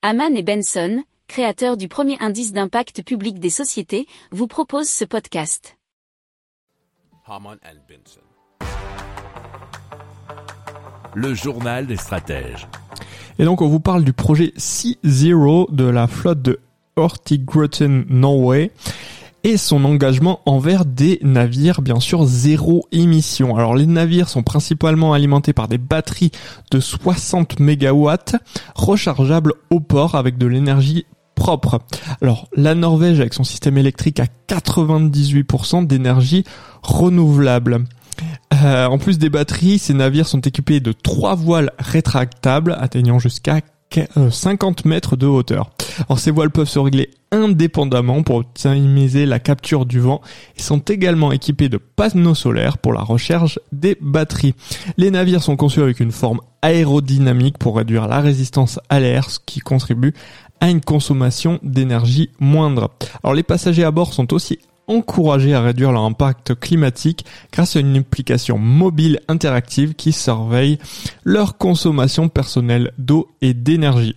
Haman et Benson, créateurs du premier indice d'impact public des sociétés, vous proposent ce podcast. Haman and Benson. Le journal des stratèges. Et donc on vous parle du projet Sea Zero de la flotte de Hurtigruten Norway et son engagement envers des navires bien sûr zéro émission. Alors les navires sont principalement alimentés par des batteries de 60 MW rechargeables au port avec de l'énergie propre. Alors la Norvège avec son système électrique a 98% d'énergie renouvelable. Euh, en plus des batteries, ces navires sont équipés de trois voiles rétractables atteignant jusqu'à 50 euh, mètres de hauteur. Alors ces voiles peuvent se régler indépendamment pour optimiser la capture du vent et sont également équipés de panneaux solaires pour la recherche des batteries. Les navires sont conçus avec une forme aérodynamique pour réduire la résistance à l'air, ce qui contribue à une consommation d'énergie moindre. Alors les passagers à bord sont aussi encouragés à réduire leur impact climatique grâce à une application mobile interactive qui surveille leur consommation personnelle d'eau et d'énergie.